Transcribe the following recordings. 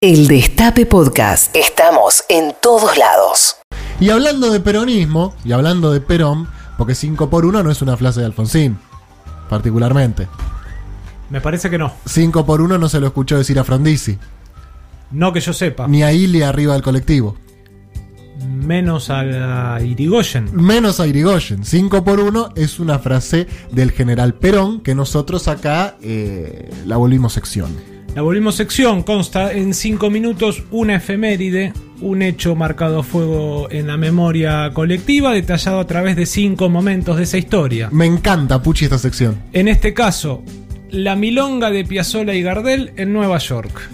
El Destape Podcast. Estamos en todos lados. Y hablando de peronismo, y hablando de Perón, porque 5 por 1 no es una frase de Alfonsín, particularmente. Me parece que no. 5 por 1 no se lo escuchó decir a Frondizi, No que yo sepa. ni a Ili arriba del colectivo. Menos a Irigoyen. Menos a Irigoyen. 5 por 1 es una frase del general Perón que nosotros acá eh, la volvimos sección. La volvimos sección. Consta en cinco minutos una efeméride, un hecho marcado a fuego en la memoria colectiva, detallado a través de cinco momentos de esa historia. Me encanta, Puchi, esta sección. En este caso, la milonga de Piazzolla y Gardel en Nueva York.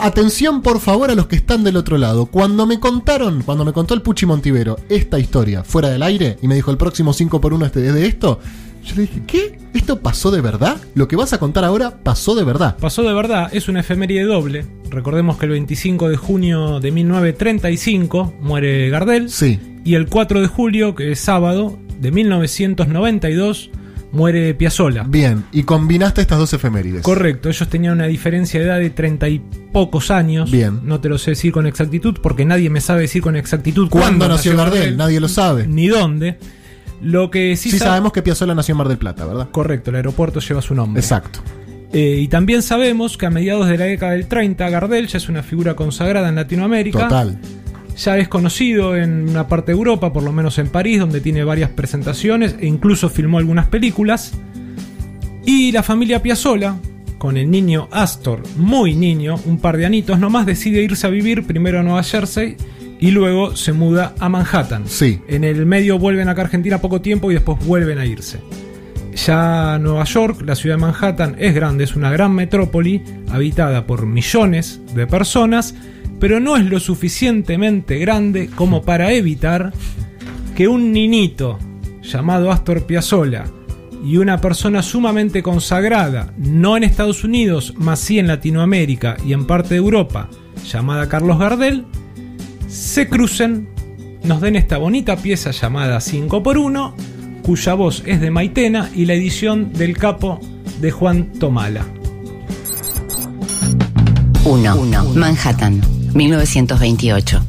Atención, por favor, a los que están del otro lado. Cuando me contaron, cuando me contó el Puchi Montivero esta historia fuera del aire y me dijo el próximo 5 por 1 este es de esto, yo le dije, ¿qué? ¿Esto pasó de verdad? Lo que vas a contar ahora pasó de verdad. Pasó de verdad, es una efeméride doble. Recordemos que el 25 de junio de 1935 muere Gardel. Sí. Y el 4 de julio, que es sábado, de 1992, muere Piazzolla. Bien, y combinaste estas dos efemérides. Correcto, ellos tenían una diferencia de edad de treinta y pocos años. Bien. No te lo sé decir con exactitud porque nadie me sabe decir con exactitud ¿Cuándo nació Gardel? Nadie lo sabe. Ni dónde. Lo que sí, Sí sab- sabemos que Piazzolla nació en Mar del Plata, ¿verdad? Correcto, el aeropuerto lleva su nombre. Exacto. Eh, y también sabemos que a mediados de la década del 30, Gardel ya es una figura consagrada en Latinoamérica. Total. Ya es conocido en una parte de Europa, por lo menos en París, donde tiene varias presentaciones e incluso filmó algunas películas. Y la familia Piazzolla, con el niño Astor, muy niño, un par de anitos nomás, decide irse a vivir primero a Nueva Jersey y luego se muda a Manhattan. Sí. En el medio vuelven acá a Argentina poco tiempo y después vuelven a irse. Ya Nueva York, la ciudad de Manhattan, es grande, es una gran metrópoli habitada por millones de personas, pero no es lo suficientemente grande como para evitar que un niñito llamado Astor Piazzolla y una persona sumamente consagrada, no en Estados Unidos, más sí en Latinoamérica y en parte de Europa, llamada Carlos Gardel, se crucen, nos den esta bonita pieza llamada 5x1, cuya voz es de Maitena y la edición del capo de Juan Tomala. 1. Manhattan, 1928.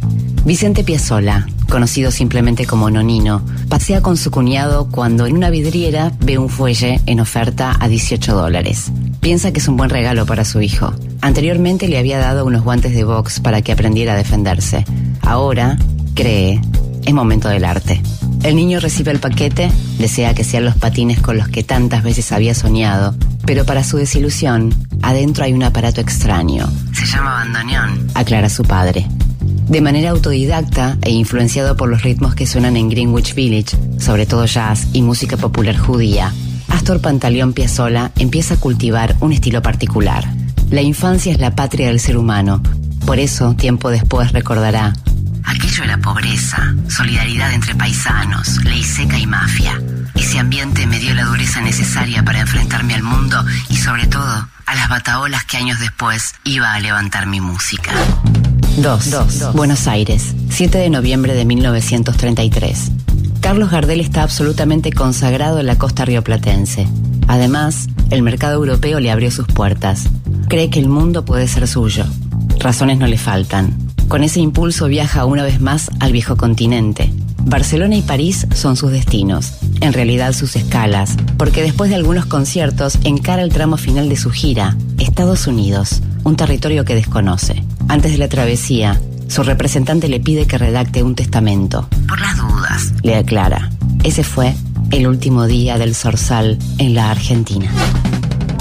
Vicente Piazzolla, conocido simplemente como Nonino, pasea con su cuñado cuando en una vidriera ve un fuelle en oferta a 18 dólares. Piensa que es un buen regalo para su hijo. Anteriormente le había dado unos guantes de box para que aprendiera a defenderse. Ahora, cree, es momento del arte. El niño recibe el paquete, desea que sean los patines con los que tantas veces había soñado, pero para su desilusión, adentro hay un aparato extraño. Se llama bandoneón, aclara su padre. De manera autodidacta e influenciado por los ritmos que suenan en Greenwich Village, sobre todo jazz y música popular judía, Astor Pantaleón Piazzolla empieza a cultivar un estilo particular. La infancia es la patria del ser humano, por eso tiempo después recordará Aquello era pobreza, solidaridad entre paisanos, ley seca y mafia. Ese ambiente me dio la dureza necesaria para enfrentarme al mundo y sobre todo a las bataolas que años después iba a levantar mi música. 2. Buenos Aires, 7 de noviembre de 1933. Carlos Gardel está absolutamente consagrado en la costa rioplatense. Además, el mercado europeo le abrió sus puertas. Cree que el mundo puede ser suyo. Razones no le faltan. Con ese impulso viaja una vez más al viejo continente. Barcelona y París son sus destinos, en realidad sus escalas, porque después de algunos conciertos encara el tramo final de su gira, Estados Unidos, un territorio que desconoce. Antes de la travesía, su representante le pide que redacte un testamento. Por las dudas, le aclara. Ese fue el último día del Zorzal en la Argentina.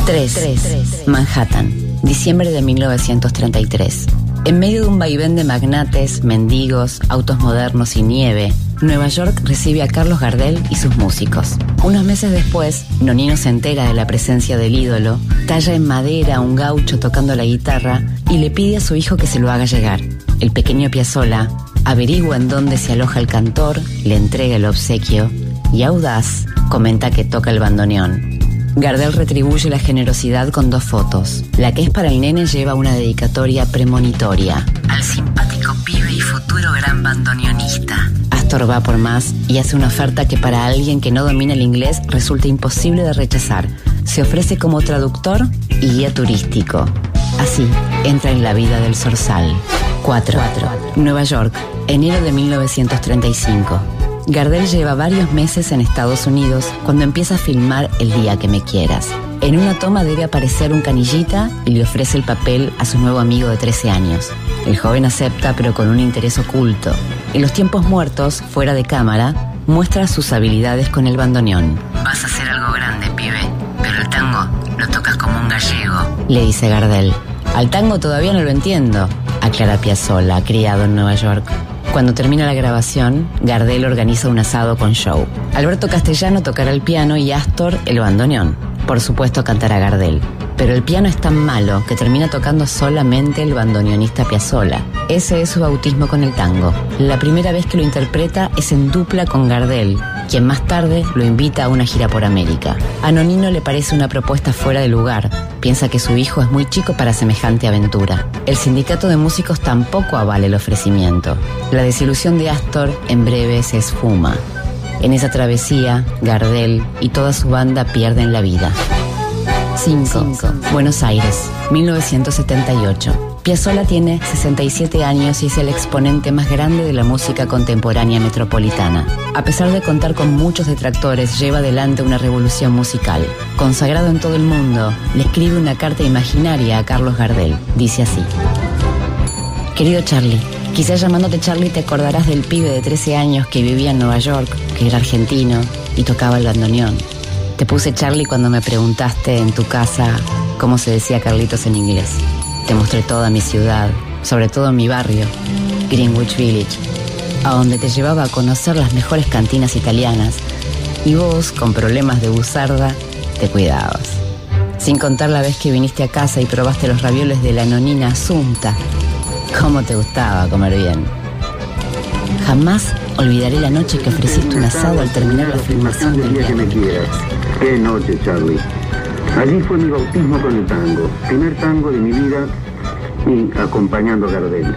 3. Manhattan, diciembre de 1933. En medio de un vaivén de magnates, mendigos, autos modernos y nieve, Nueva York recibe a Carlos Gardel y sus músicos. Unos meses después, Nonino se entera de la presencia del ídolo, talla en madera a un gaucho tocando la guitarra y le pide a su hijo que se lo haga llegar. El pequeño Piazzolla averigua en dónde se aloja el cantor, le entrega el obsequio y audaz comenta que toca el bandoneón. Gardel retribuye la generosidad con dos fotos. La que es para el nene lleva una dedicatoria premonitoria. Al simpático pibe y futuro gran bandoneonista. Astor va por más y hace una oferta que para alguien que no domina el inglés resulta imposible de rechazar. Se ofrece como traductor y guía turístico. Así, entra en la vida del Zorzal. 4. Nueva York, enero de 1935. Gardel lleva varios meses en Estados Unidos cuando empieza a filmar El día que me quieras. En una toma debe aparecer un canillita y le ofrece el papel a su nuevo amigo de 13 años. El joven acepta pero con un interés oculto. En los tiempos muertos, fuera de cámara, muestra sus habilidades con el bandoneón. Vas a hacer algo grande, pibe, pero el tango lo tocas como un gallego, le dice Gardel. Al tango todavía no lo entiendo, aclara Piazzolla, criado en Nueva York. Cuando termina la grabación, Gardel organiza un asado con show. Alberto Castellano tocará el piano y Astor el bandoneón. Por supuesto cantará Gardel. Pero el piano es tan malo que termina tocando solamente el bandoneonista Piazzolla. Ese es su bautismo con el tango. La primera vez que lo interpreta es en dupla con Gardel, quien más tarde lo invita a una gira por América. A Nonino le parece una propuesta fuera de lugar. Piensa que su hijo es muy chico para semejante aventura. El sindicato de músicos tampoco avala el ofrecimiento. La desilusión de Astor en breve se esfuma. En esa travesía, Gardel y toda su banda pierden la vida. 5. Buenos Aires, 1978. Piazzolla tiene 67 años y es el exponente más grande de la música contemporánea metropolitana. A pesar de contar con muchos detractores, lleva adelante una revolución musical. Consagrado en todo el mundo, le escribe una carta imaginaria a Carlos Gardel. Dice así. Querido Charlie, quizás llamándote Charlie te acordarás del pibe de 13 años que vivía en Nueva York, que era argentino y tocaba el bandoneón. Te puse Charlie cuando me preguntaste en tu casa cómo se decía Carlitos en inglés. Te mostré toda mi ciudad, sobre todo mi barrio, Greenwich Village, a donde te llevaba a conocer las mejores cantinas italianas. Y vos, con problemas de buzarda, te cuidabas. Sin contar la vez que viniste a casa y probaste los ravioles de la nonina Asunta. Cómo te gustaba comer bien. Jamás olvidaré la noche que ofreciste un asado al terminar la filmación del día que me quieras. Qué noche, Charlie. Allí fue mi bautismo con el tango. Primer tango de mi vida y acompañando a Gardel.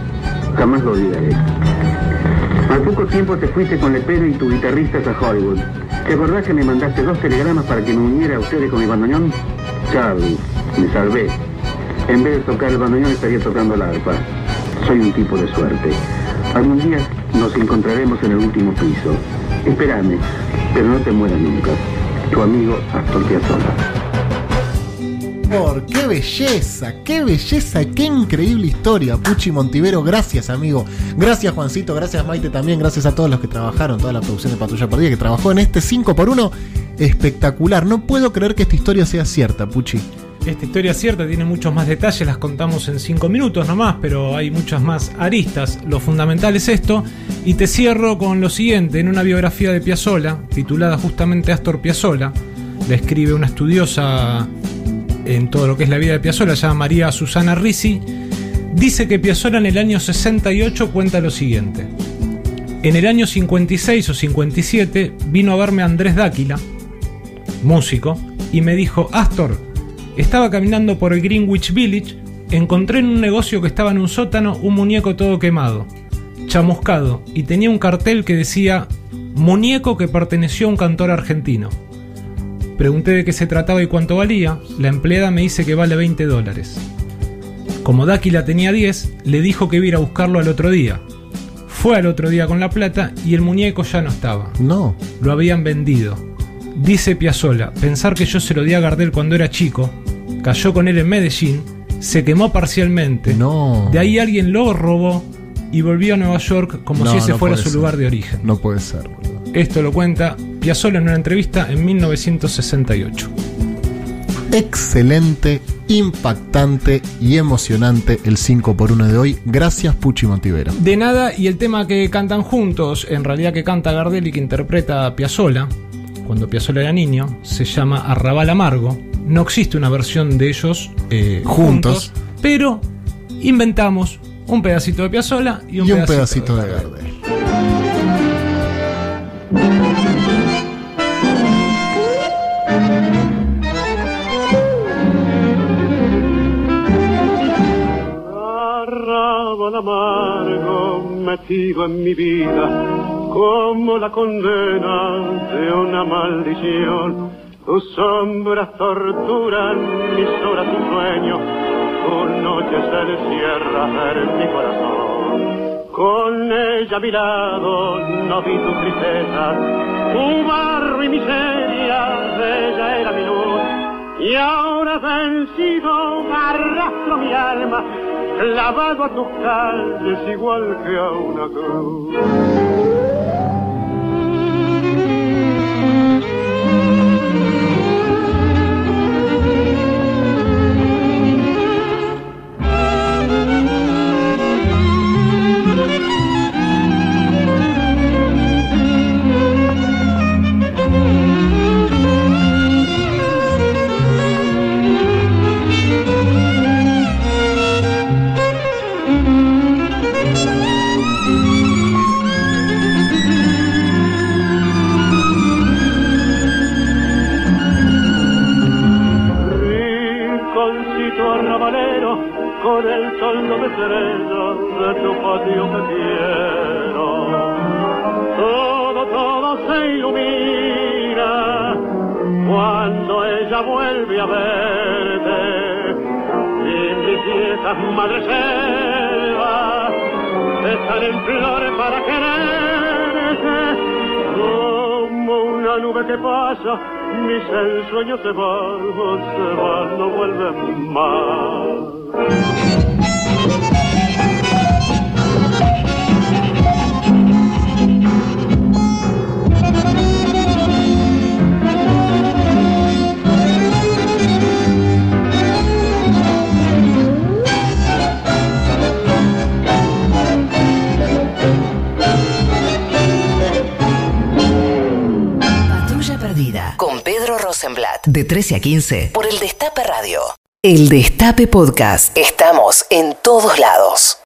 Jamás lo olvidaré. Al poco tiempo te fuiste con Lepero y tu guitarristas a Hollywood. ¿Te acordás que me mandaste dos telegramas para que me uniera a ustedes con mi bandoneón? Charlie, me salvé. En vez de tocar el bandoneón estaría tocando la arpa. Soy un tipo de suerte. Algún día nos encontraremos en el último piso. Espérame, pero no te mueras nunca. Tu amigo Astor Piazzolla. Por qué belleza, qué belleza, qué increíble historia, Puchi Montivero. Gracias, amigo. Gracias, Juancito. Gracias, Maite también. Gracias a todos los que trabajaron, toda la producción de Patrulla Perdida que trabajó en este 5x1. Espectacular. No puedo creer que esta historia sea cierta, Puchi. Esta historia cierta, tiene muchos más detalles, las contamos en 5 minutos nomás, pero hay muchas más aristas. Lo fundamental es esto. Y te cierro con lo siguiente: en una biografía de Piazzolla, titulada justamente Astor Piazzolla, le escribe una estudiosa en todo lo que es la vida de Piazzolla, se llama María Susana Risi. Dice que Piazzolla en el año 68 cuenta lo siguiente. En el año 56 o 57 vino a verme Andrés Dáquila, músico, y me dijo, Astor, estaba caminando por el Greenwich Village, encontré en un negocio que estaba en un sótano un muñeco todo quemado, chamuscado, y tenía un cartel que decía muñeco que perteneció a un cantor argentino. Pregunté de qué se trataba y cuánto valía, la empleada me dice que vale 20 dólares. Como Dáquila tenía 10, le dijo que iba a ir a buscarlo al otro día. Fue al otro día con la plata y el muñeco ya no estaba. No. Lo habían vendido. Dice Piazzolla, pensar que yo se lo di a Gardel cuando era chico, cayó con él en Medellín, se quemó parcialmente. No. De ahí alguien lo robó y volvió a Nueva York como No, si ese no fuera su ser. lugar de origen. No puede ser, boludo. Esto lo cuenta Piazzolla en una entrevista en 1968. Excelente, impactante y emocionante el 5x1 de hoy. Gracias, Puchi Montivero. De nada, y el tema que cantan juntos, en realidad que canta Gardel y que interpreta Piazzolla, cuando Piazzolla era niño, se llama Arrabal Amargo. No existe una versión de ellos eh, Juntos. juntos, pero inventamos un pedacito de Piazzolla y un, Y un pedacito de Gardel. Arrabal amargo metido en mi vida como la condena de una maldición. Tus sombras torturan mis horas de sueño tu noche se encierra en mi corazón. Con ella a mi lado no vi tu tristeza, tu barro y miseria, ella era mi luz. Y ahora vencido arrastro mi alma, clavado a tus calles igual que a una cruz. Con el sol de estrellas de tu patio te quiero. Todo, todo se ilumina cuando ella vuelve a verte. Y mis viejas madres selvas están en flores para quererte. Una nube que pasa, mis ensueños se van, se van, no vuelven más. De 13 a 15 por el Destape Radio. El Destape Podcast. Estamos en todos lados.